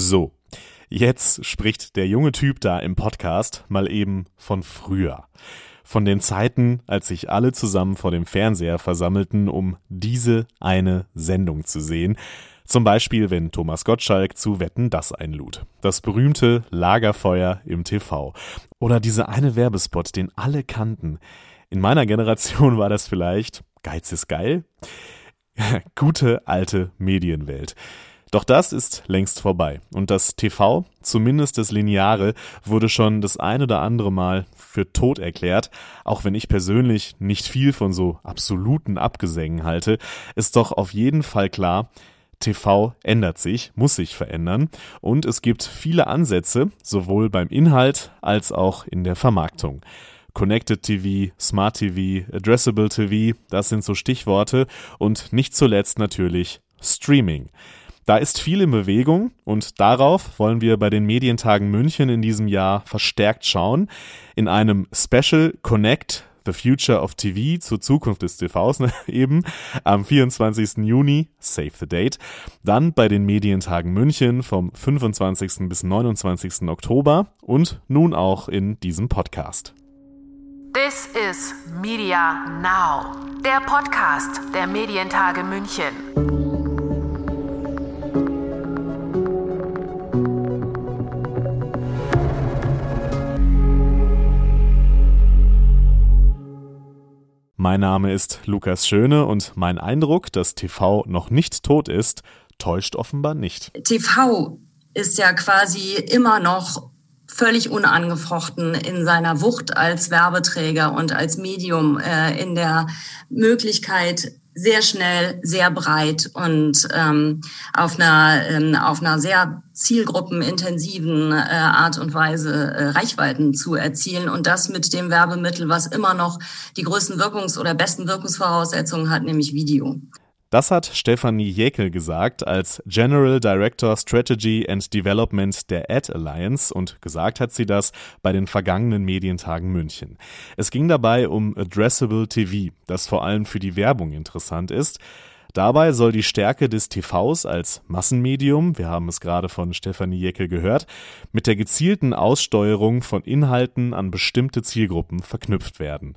So, jetzt spricht der junge Typ da im Podcast mal eben von früher. Von den Zeiten, als sich alle zusammen vor dem Fernseher versammelten, um diese eine Sendung zu sehen. Zum Beispiel, wenn Thomas Gottschalk zu Wetten das einlud. Das berühmte Lagerfeuer im TV. Oder dieser eine Werbespot, den alle kannten. In meiner Generation war das vielleicht Geiz ist geil. Gute alte Medienwelt. Doch das ist längst vorbei und das TV, zumindest das Lineare, wurde schon das ein oder andere Mal für tot erklärt, auch wenn ich persönlich nicht viel von so absoluten Abgesängen halte, ist doch auf jeden Fall klar, TV ändert sich, muss sich verändern und es gibt viele Ansätze, sowohl beim Inhalt als auch in der Vermarktung. Connected TV, Smart TV, Addressable TV, das sind so Stichworte und nicht zuletzt natürlich Streaming. Da ist viel in Bewegung und darauf wollen wir bei den Medientagen München in diesem Jahr verstärkt schauen. In einem Special Connect The Future of TV zur Zukunft des TVs ne, eben am 24. Juni, save the date. Dann bei den Medientagen München vom 25. bis 29. Oktober und nun auch in diesem Podcast. This is Media Now, der Podcast der Medientage München. Mein Name ist Lukas Schöne und mein Eindruck, dass TV noch nicht tot ist, täuscht offenbar nicht. TV ist ja quasi immer noch völlig unangefochten in seiner Wucht als Werbeträger und als Medium äh, in der Möglichkeit, sehr schnell, sehr breit und ähm, auf einer ähm, auf einer sehr zielgruppenintensiven äh, Art und Weise äh, Reichweiten zu erzielen und das mit dem Werbemittel, was immer noch die größten Wirkungs- oder besten Wirkungsvoraussetzungen hat, nämlich Video. Das hat Stefanie Jäkel gesagt als General Director Strategy and Development der Ad Alliance und gesagt hat sie das bei den vergangenen Medientagen München. Es ging dabei um Addressable TV, das vor allem für die Werbung interessant ist. Dabei soll die Stärke des TVs als Massenmedium, wir haben es gerade von Stefanie Jäckel gehört, mit der gezielten Aussteuerung von Inhalten an bestimmte Zielgruppen verknüpft werden.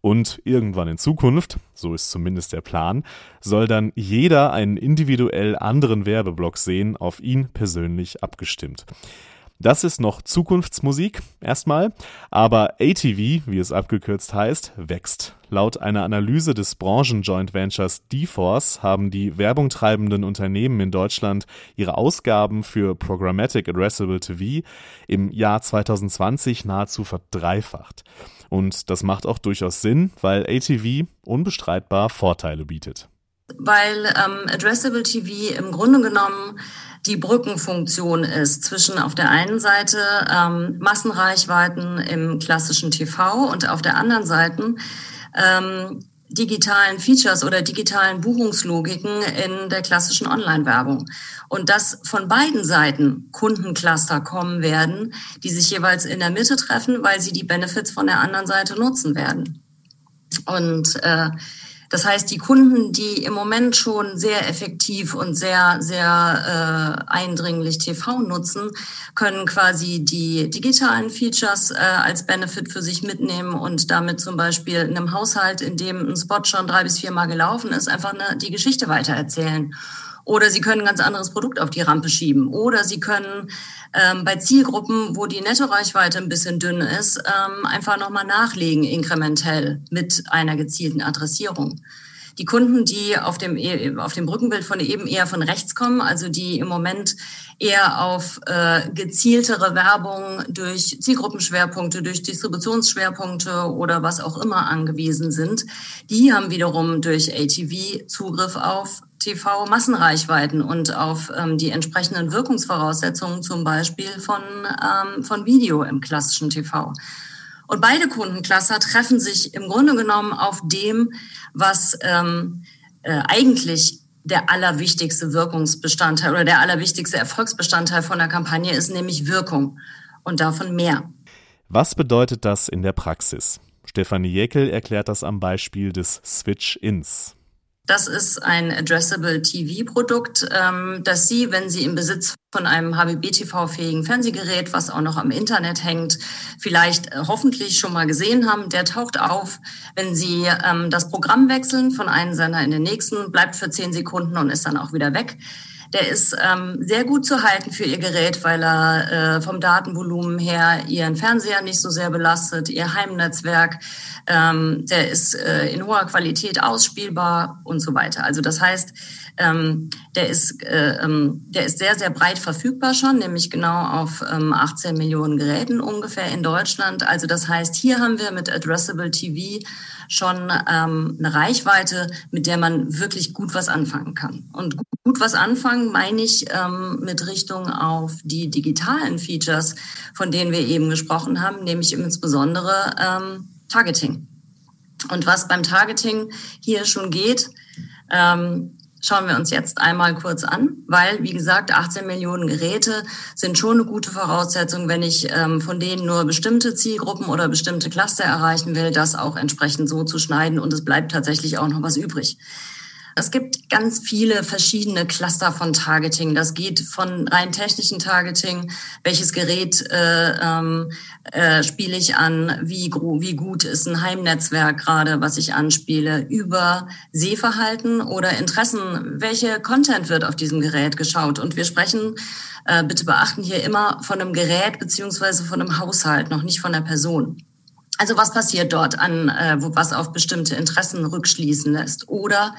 Und irgendwann in Zukunft, so ist zumindest der Plan, soll dann jeder einen individuell anderen Werbeblock sehen, auf ihn persönlich abgestimmt. Das ist noch Zukunftsmusik erstmal, aber ATV, wie es abgekürzt heißt, wächst. Laut einer Analyse des Branchen-Joint Ventures D-Force haben die Werbung treibenden Unternehmen in Deutschland ihre Ausgaben für Programmatic Addressable TV im Jahr 2020 nahezu verdreifacht. Und das macht auch durchaus Sinn, weil ATV unbestreitbar Vorteile bietet. Weil ähm, Addressable TV im Grunde genommen die Brückenfunktion ist zwischen auf der einen Seite ähm, Massenreichweiten im klassischen TV und auf der anderen Seite ähm, digitalen Features oder digitalen Buchungslogiken in der klassischen Online-Werbung. Und dass von beiden Seiten Kundencluster kommen werden, die sich jeweils in der Mitte treffen, weil sie die Benefits von der anderen Seite nutzen werden. Und äh, das heißt, die Kunden, die im Moment schon sehr effektiv und sehr, sehr äh, eindringlich TV nutzen, können quasi die digitalen Features äh, als Benefit für sich mitnehmen und damit zum Beispiel in einem Haushalt, in dem ein Spot schon drei bis vier Mal gelaufen ist, einfach eine, die Geschichte weitererzählen. Oder Sie können ein ganz anderes Produkt auf die Rampe schieben. Oder Sie können ähm, bei Zielgruppen, wo die Nettoreichweite ein bisschen dünn ist, ähm, einfach nochmal nachlegen, inkrementell mit einer gezielten Adressierung. Die Kunden, die auf dem, e, auf dem Brückenbild von eben eher von rechts kommen, also die im Moment eher auf äh, gezieltere Werbung durch Zielgruppenschwerpunkte, durch Distributionsschwerpunkte oder was auch immer angewiesen sind, die haben wiederum durch ATV Zugriff auf TV-Massenreichweiten und auf ähm, die entsprechenden Wirkungsvoraussetzungen zum Beispiel von, ähm, von Video im klassischen TV. Und beide Kundencluster treffen sich im Grunde genommen auf dem, was ähm, äh, eigentlich der allerwichtigste Wirkungsbestandteil oder der allerwichtigste Erfolgsbestandteil von der Kampagne ist, nämlich Wirkung und davon mehr. Was bedeutet das in der Praxis? Stefanie Jäckel erklärt das am Beispiel des Switch-Ins. Das ist ein Addressable TV-Produkt, ähm, das Sie, wenn Sie im Besitz von einem HBB-TV-fähigen Fernsehgerät, was auch noch am Internet hängt, vielleicht äh, hoffentlich schon mal gesehen haben. Der taucht auf, wenn Sie ähm, das Programm wechseln von einem Sender in den nächsten, bleibt für zehn Sekunden und ist dann auch wieder weg. Der ist ähm, sehr gut zu halten für Ihr Gerät, weil er äh, vom Datenvolumen her Ihren Fernseher nicht so sehr belastet, Ihr Heimnetzwerk. Ähm, der ist äh, in hoher Qualität ausspielbar und so weiter. Also das heißt, ähm, der, ist, äh, ähm, der ist sehr, sehr breit verfügbar schon, nämlich genau auf ähm, 18 Millionen Geräten ungefähr in Deutschland. Also das heißt, hier haben wir mit Addressable TV schon ähm, eine Reichweite, mit der man wirklich gut was anfangen kann. Und gut was anfangen meine ich ähm, mit Richtung auf die digitalen Features, von denen wir eben gesprochen haben, nämlich insbesondere ähm, Targeting. Und was beim Targeting hier schon geht, ähm, schauen wir uns jetzt einmal kurz an, weil, wie gesagt, 18 Millionen Geräte sind schon eine gute Voraussetzung, wenn ich ähm, von denen nur bestimmte Zielgruppen oder bestimmte Cluster erreichen will, das auch entsprechend so zu schneiden und es bleibt tatsächlich auch noch was übrig. Es gibt ganz viele verschiedene Cluster von Targeting. Das geht von rein technischen Targeting, welches Gerät äh, ähm, äh, spiele ich an, wie, wie gut ist ein Heimnetzwerk gerade, was ich anspiele, über Sehverhalten oder Interessen, welche Content wird auf diesem Gerät geschaut. Und wir sprechen, äh, bitte beachten hier immer von einem Gerät beziehungsweise von einem Haushalt, noch nicht von der Person. Also was passiert dort an, äh, was auf bestimmte Interessen rückschließen lässt? Oder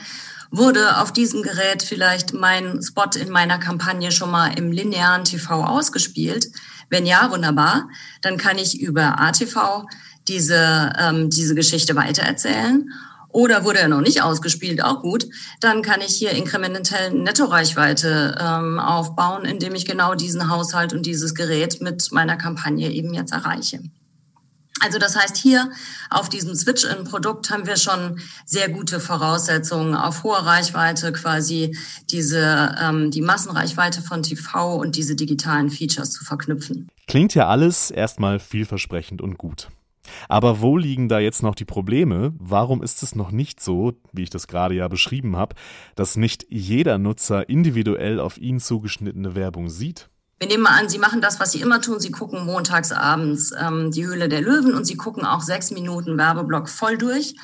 wurde auf diesem Gerät vielleicht mein Spot in meiner Kampagne schon mal im linearen TV ausgespielt? Wenn ja, wunderbar. Dann kann ich über ATV diese, ähm, diese Geschichte weitererzählen. Oder wurde er noch nicht ausgespielt, auch gut. Dann kann ich hier inkrementell Nettoreichweite ähm, aufbauen, indem ich genau diesen Haushalt und dieses Gerät mit meiner Kampagne eben jetzt erreiche. Also das heißt, hier auf diesem Switch-in-Produkt haben wir schon sehr gute Voraussetzungen auf hoher Reichweite quasi diese ähm, die Massenreichweite von TV und diese digitalen Features zu verknüpfen. Klingt ja alles erstmal vielversprechend und gut. Aber wo liegen da jetzt noch die Probleme? Warum ist es noch nicht so, wie ich das gerade ja beschrieben habe, dass nicht jeder Nutzer individuell auf ihn zugeschnittene Werbung sieht? Wir nehmen mal an, Sie machen das, was Sie immer tun. Sie gucken montags abends ähm, die Höhle der Löwen und Sie gucken auch sechs Minuten Werbeblock voll durch.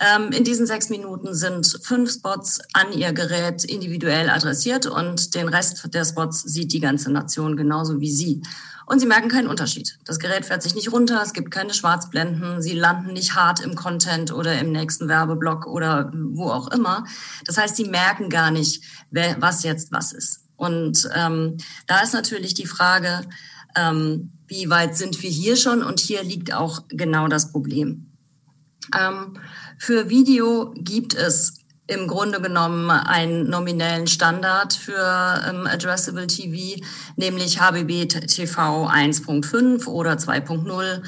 Ähm, in diesen sechs Minuten sind fünf Spots an Ihr Gerät individuell adressiert und den Rest der Spots sieht die ganze Nation genauso wie Sie. Und Sie merken keinen Unterschied. Das Gerät fährt sich nicht runter, es gibt keine Schwarzblenden, Sie landen nicht hart im Content oder im nächsten Werbeblock oder wo auch immer. Das heißt, Sie merken gar nicht, wer, was jetzt was ist. Und ähm, da ist natürlich die Frage, ähm, wie weit sind wir hier schon? Und hier liegt auch genau das Problem. Ähm, für Video gibt es im Grunde genommen einen nominellen Standard für ähm, Addressable TV, nämlich HBB TV 1.5 oder 2.0.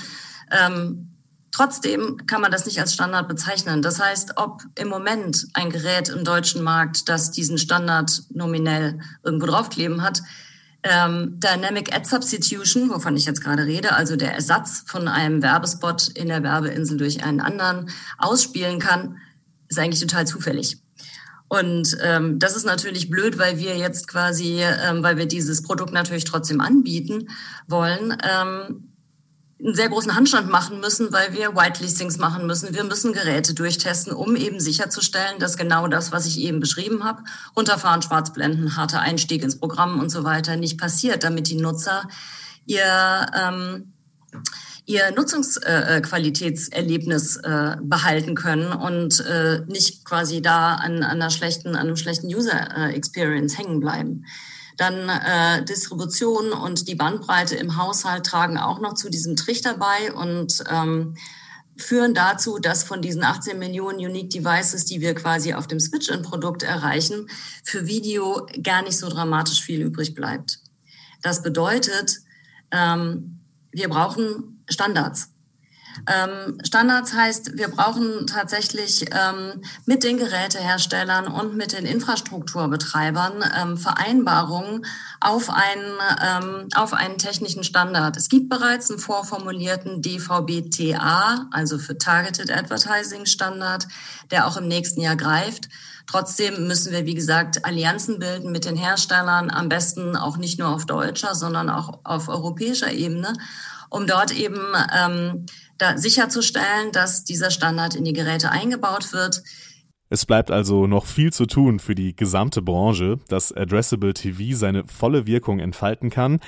Ähm, Trotzdem kann man das nicht als Standard bezeichnen. Das heißt, ob im Moment ein Gerät im deutschen Markt, das diesen Standard nominell irgendwo draufkleben hat, ähm, Dynamic Ad Substitution, wovon ich jetzt gerade rede, also der Ersatz von einem Werbespot in der Werbeinsel durch einen anderen ausspielen kann, ist eigentlich total zufällig. Und ähm, das ist natürlich blöd, weil wir jetzt quasi, ähm, weil wir dieses Produkt natürlich trotzdem anbieten wollen. Ähm, einen sehr großen Handstand machen müssen, weil wir Whitelistings machen müssen. Wir müssen Geräte durchtesten, um eben sicherzustellen, dass genau das, was ich eben beschrieben habe, runterfahren, Schwarzblenden, harter Einstieg ins Programm und so weiter, nicht passiert, damit die Nutzer ihr ähm, ihr Nutzungsqualitätserlebnis äh, äh, behalten können und äh, nicht quasi da an, an einer schlechten, an einem schlechten User äh, Experience hängen bleiben. Dann äh, Distribution und die Bandbreite im Haushalt tragen auch noch zu diesem Trichter bei und ähm, führen dazu, dass von diesen 18 Millionen Unique Devices, die wir quasi auf dem Switch-in-Produkt erreichen, für Video gar nicht so dramatisch viel übrig bleibt. Das bedeutet, ähm, wir brauchen Standards. Ähm, Standards heißt, wir brauchen tatsächlich ähm, mit den Geräteherstellern und mit den Infrastrukturbetreibern ähm, Vereinbarungen auf einen, ähm, auf einen technischen Standard. Es gibt bereits einen vorformulierten DVB-TA, also für Targeted Advertising Standard, der auch im nächsten Jahr greift. Trotzdem müssen wir, wie gesagt, Allianzen bilden mit den Herstellern, am besten auch nicht nur auf deutscher, sondern auch auf europäischer Ebene, um dort eben ähm, da sicherzustellen, dass dieser Standard in die Geräte eingebaut wird. Es bleibt also noch viel zu tun für die gesamte Branche, dass Addressable TV seine volle Wirkung entfalten kann.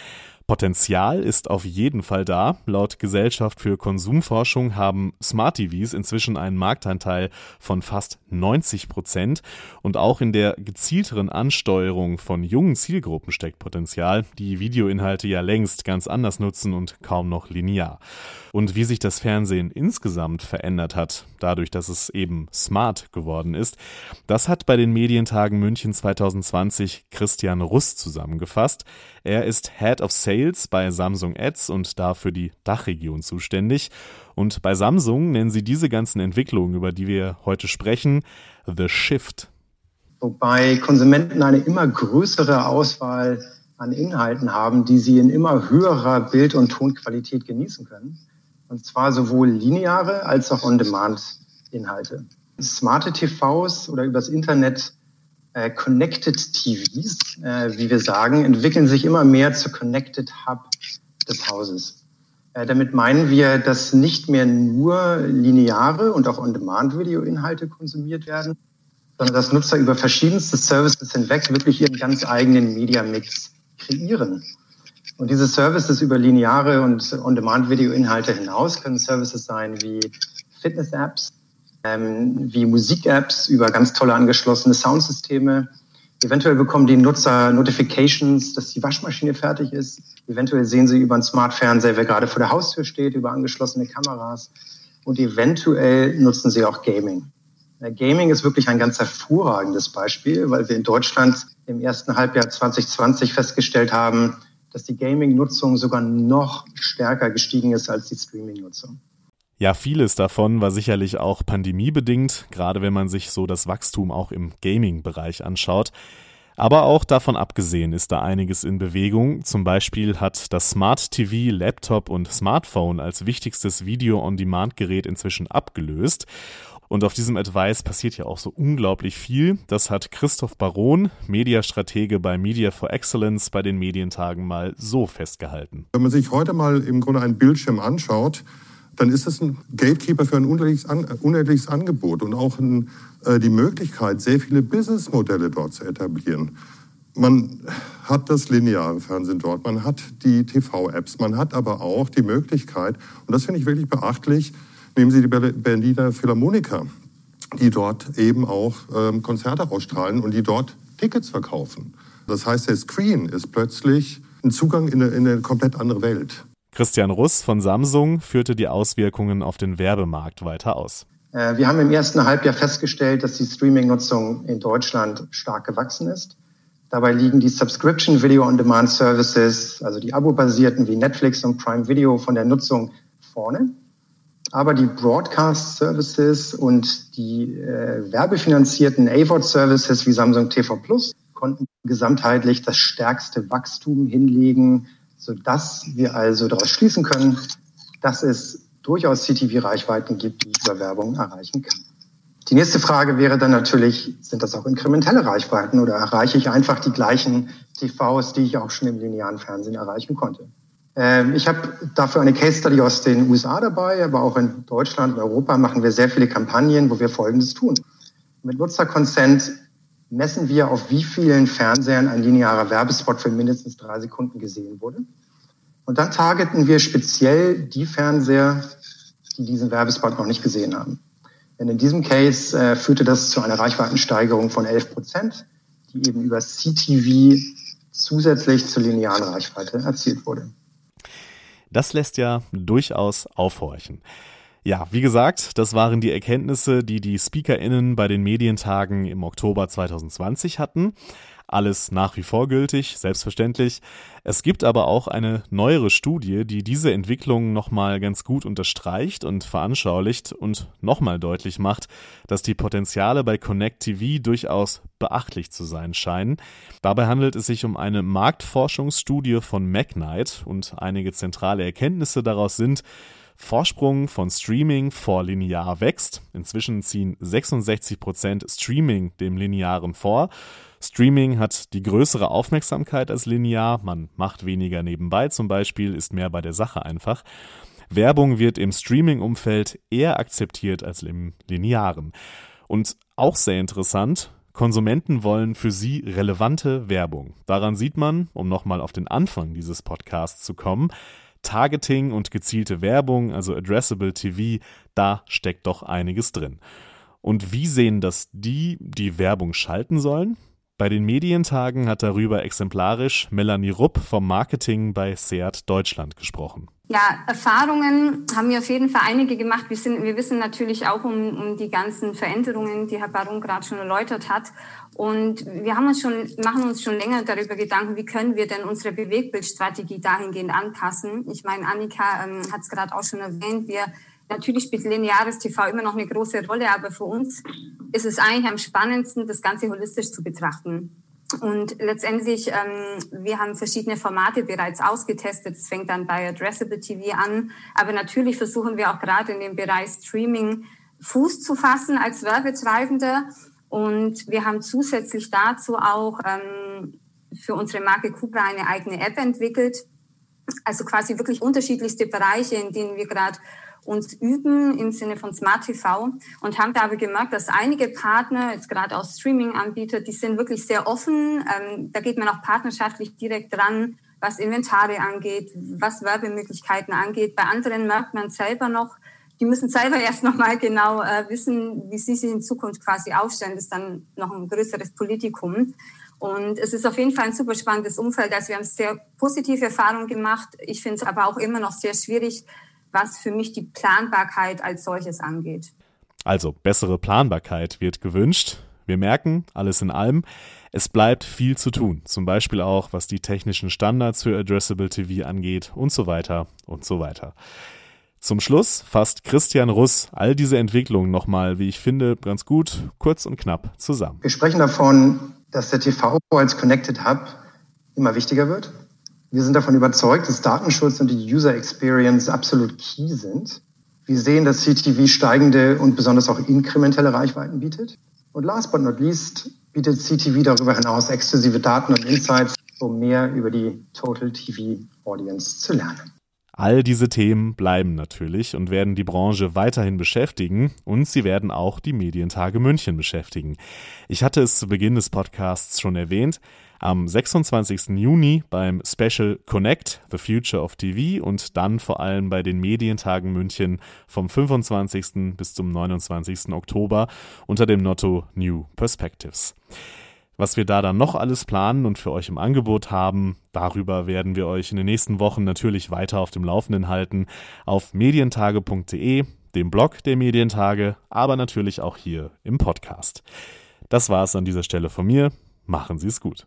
Potenzial ist auf jeden Fall da. Laut Gesellschaft für Konsumforschung haben Smart TVs inzwischen einen Marktanteil von fast 90 Prozent. Und auch in der gezielteren Ansteuerung von jungen Zielgruppen steckt Potenzial, die Videoinhalte ja längst ganz anders nutzen und kaum noch linear. Und wie sich das Fernsehen insgesamt verändert hat, dadurch, dass es eben smart geworden ist, das hat bei den Medientagen München 2020 Christian Russ zusammengefasst. Er ist Head of Sales bei Samsung Ads und dafür die Dachregion zuständig. Und bei Samsung nennen sie diese ganzen Entwicklungen, über die wir heute sprechen, The Shift. Wobei Konsumenten eine immer größere Auswahl an Inhalten haben, die sie in immer höherer Bild- und Tonqualität genießen können. Und zwar sowohl lineare als auch On-Demand-Inhalte. Smarte TVs oder übers Internet Connected TVs, äh, wie wir sagen, entwickeln sich immer mehr zur Connected Hub des Hauses. Äh, damit meinen wir, dass nicht mehr nur lineare und auch On-Demand-Video-Inhalte konsumiert werden, sondern dass Nutzer über verschiedenste Services hinweg wirklich ihren ganz eigenen Media-Mix kreieren. Und diese Services über lineare und On-Demand-Video-Inhalte hinaus können Services sein wie Fitness-Apps, ähm, wie Musik-Apps über ganz tolle angeschlossene Soundsysteme. Eventuell bekommen die Nutzer Notifications, dass die Waschmaschine fertig ist. Eventuell sehen sie über einen Smart-Fernseher, wer gerade vor der Haustür steht, über angeschlossene Kameras. Und eventuell nutzen sie auch Gaming. Äh, Gaming ist wirklich ein ganz hervorragendes Beispiel, weil wir in Deutschland im ersten Halbjahr 2020 festgestellt haben, dass die Gaming-Nutzung sogar noch stärker gestiegen ist als die Streaming-Nutzung. Ja, vieles davon war sicherlich auch pandemiebedingt, gerade wenn man sich so das Wachstum auch im Gaming-Bereich anschaut. Aber auch davon abgesehen ist da einiges in Bewegung. Zum Beispiel hat das Smart TV, Laptop und Smartphone als wichtigstes Video-on-Demand-Gerät inzwischen abgelöst. Und auf diesem Advice passiert ja auch so unglaublich viel. Das hat Christoph Baron, Mediastratege bei Media for Excellence, bei den Medientagen mal so festgehalten. Wenn man sich heute mal im Grunde einen Bildschirm anschaut, dann ist es ein Gatekeeper für ein unendliches, unendliches Angebot und auch ein, äh, die Möglichkeit, sehr viele Businessmodelle dort zu etablieren. Man hat das lineare Fernsehen dort, man hat die TV-Apps, man hat aber auch die Möglichkeit, und das finde ich wirklich beachtlich, nehmen Sie die Berliner Philharmoniker, die dort eben auch ähm, Konzerte ausstrahlen und die dort Tickets verkaufen. Das heißt, der Screen ist plötzlich ein Zugang in eine, in eine komplett andere Welt. Christian Russ von Samsung führte die Auswirkungen auf den Werbemarkt weiter aus. Äh, wir haben im ersten Halbjahr festgestellt, dass die Streaming-Nutzung in Deutschland stark gewachsen ist. Dabei liegen die Subscription Video on Demand Services, also die Abo-basierten wie Netflix und Prime Video von der Nutzung vorne. Aber die Broadcast Services und die äh, werbefinanzierten AVOD Services wie Samsung TV Plus konnten gesamtheitlich das stärkste Wachstum hinlegen sodass wir also daraus schließen können, dass es durchaus CTV-Reichweiten gibt, die ich über Werbung erreichen kann. Die nächste Frage wäre dann natürlich, sind das auch inkrementelle Reichweiten oder erreiche ich einfach die gleichen TVs, die ich auch schon im linearen Fernsehen erreichen konnte? Ähm, ich habe dafür eine Case Study aus den USA dabei, aber auch in Deutschland und Europa machen wir sehr viele Kampagnen, wo wir Folgendes tun. Mit Nutzerkonsent messen wir, auf wie vielen Fernsehern ein linearer Werbespot für mindestens drei Sekunden gesehen wurde. Und dann targeten wir speziell die Fernseher, die diesen Werbespot noch nicht gesehen haben. Denn in diesem Case äh, führte das zu einer Reichweitensteigerung von 11 Prozent, die eben über CTV zusätzlich zur linearen Reichweite erzielt wurde. Das lässt ja durchaus aufhorchen. Ja, wie gesagt, das waren die Erkenntnisse, die die SpeakerInnen bei den Medientagen im Oktober 2020 hatten. Alles nach wie vor gültig, selbstverständlich. Es gibt aber auch eine neuere Studie, die diese Entwicklung nochmal ganz gut unterstreicht und veranschaulicht und nochmal deutlich macht, dass die Potenziale bei Connect TV durchaus beachtlich zu sein scheinen. Dabei handelt es sich um eine Marktforschungsstudie von Magnite und einige zentrale Erkenntnisse daraus sind, Vorsprung von Streaming vor Linear wächst. Inzwischen ziehen 66 Prozent Streaming dem Linearen vor. Streaming hat die größere Aufmerksamkeit als Linear. Man macht weniger nebenbei zum Beispiel, ist mehr bei der Sache einfach. Werbung wird im Streaming-Umfeld eher akzeptiert als im Linearen. Und auch sehr interessant, Konsumenten wollen für sie relevante Werbung. Daran sieht man, um nochmal auf den Anfang dieses Podcasts zu kommen, Targeting und gezielte Werbung, also Addressable TV, da steckt doch einiges drin. Und wie sehen das die, die Werbung schalten sollen? Bei den Medientagen hat darüber exemplarisch Melanie Rupp vom Marketing bei Seat Deutschland gesprochen. Ja, Erfahrungen haben wir auf jeden Fall einige gemacht. Wir, sind, wir wissen natürlich auch um, um die ganzen Veränderungen, die Herr Baron gerade schon erläutert hat. Und wir haben uns schon, machen uns schon länger darüber Gedanken, wie können wir denn unsere Bewegbildstrategie dahingehend anpassen. Ich meine, Annika ähm, hat es gerade auch schon erwähnt. Wir Natürlich spielt lineares TV immer noch eine große Rolle, aber für uns ist es eigentlich am spannendsten, das Ganze holistisch zu betrachten. Und letztendlich, ähm, wir haben verschiedene Formate bereits ausgetestet. Es fängt dann bei Addressable TV an. Aber natürlich versuchen wir auch gerade in dem Bereich Streaming Fuß zu fassen als Werbetreibende. Und wir haben zusätzlich dazu auch ähm, für unsere Marke Cupra eine eigene App entwickelt. Also quasi wirklich unterschiedlichste Bereiche, in denen wir gerade uns üben im Sinne von Smart TV und haben da aber gemerkt, dass einige Partner, jetzt gerade auch Streaming-Anbieter, die sind wirklich sehr offen. Ähm, da geht man auch partnerschaftlich direkt dran, was Inventare angeht, was Werbemöglichkeiten angeht. Bei anderen merkt man selber noch, die müssen selber erst noch mal genau äh, wissen, wie sie sich in Zukunft quasi aufstellen. Das ist dann noch ein größeres Politikum. Und es ist auf jeden Fall ein super spannendes Umfeld. Also wir haben sehr positive Erfahrungen gemacht. Ich finde es aber auch immer noch sehr schwierig, was für mich die Planbarkeit als solches angeht. Also bessere Planbarkeit wird gewünscht. Wir merken, alles in allem, es bleibt viel zu tun, zum Beispiel auch was die technischen Standards für Addressable TV angeht und so weiter und so weiter. Zum Schluss fasst Christian Russ all diese Entwicklungen nochmal, wie ich finde, ganz gut, kurz und knapp zusammen. Wir sprechen davon, dass der TV als Connected Hub immer wichtiger wird wir sind davon überzeugt, dass Datenschutz und die User Experience absolut key sind. Wir sehen, dass CTV steigende und besonders auch inkrementelle Reichweiten bietet. Und last but not least bietet CTV darüber hinaus exklusive Daten und Insights, um mehr über die Total TV Audience zu lernen. All diese Themen bleiben natürlich und werden die Branche weiterhin beschäftigen und sie werden auch die Medientage München beschäftigen. Ich hatte es zu Beginn des Podcasts schon erwähnt, am 26. Juni beim Special Connect, The Future of TV und dann vor allem bei den Medientagen München vom 25. bis zum 29. Oktober unter dem Motto New Perspectives. Was wir da dann noch alles planen und für euch im Angebot haben, darüber werden wir euch in den nächsten Wochen natürlich weiter auf dem Laufenden halten auf medientage.de, dem Blog der Medientage, aber natürlich auch hier im Podcast. Das war es an dieser Stelle von mir. Machen Sie es gut.